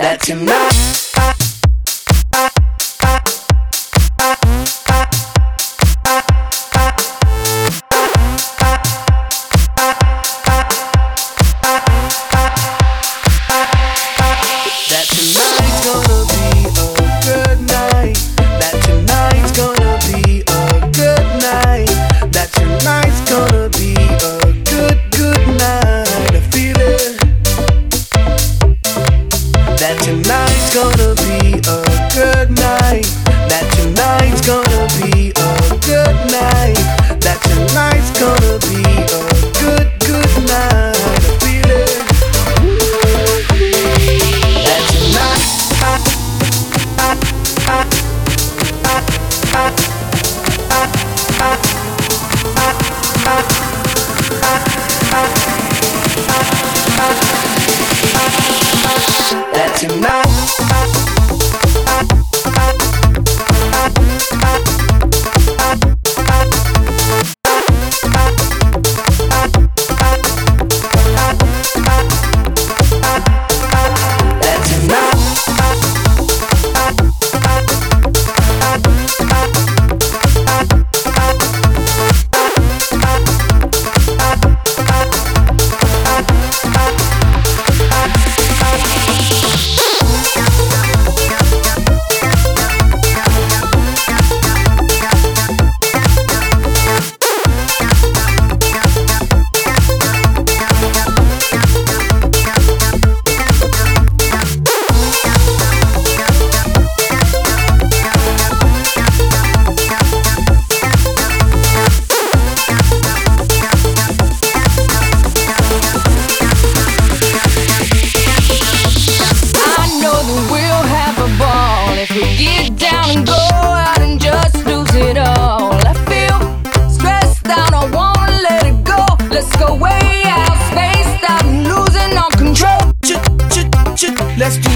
That's enough. Let's go way out, space. I'm losing all control. Ch- ch- ch- let's do